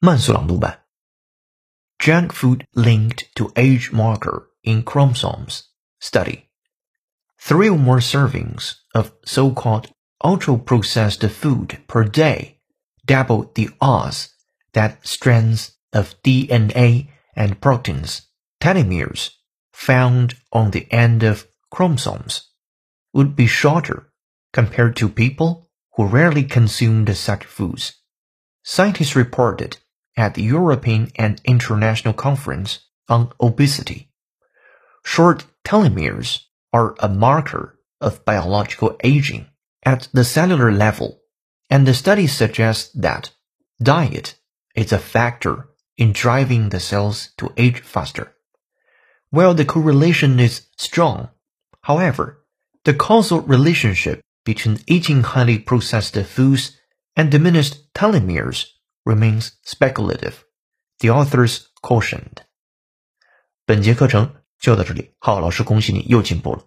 慢速朗读版。Junk food linked to age marker in chromosomes study. Three or more servings of so-called ultra-processed food per day double the odds that strands of DNA and proteins, telomeres, found on the end of chromosomes would be shorter compared to people who rarely consumed such foods. Scientists reported at the European and International Conference on Obesity. Short telomeres are a marker of biological aging at the cellular level, and the study suggests that diet is a factor in driving the cells to age faster. While the correlation is strong, however, the causal relationship between eating highly processed foods and diminished telomeres remains speculative. The authors cautioned. 本节课程就到这里，浩老师恭喜你又进步了。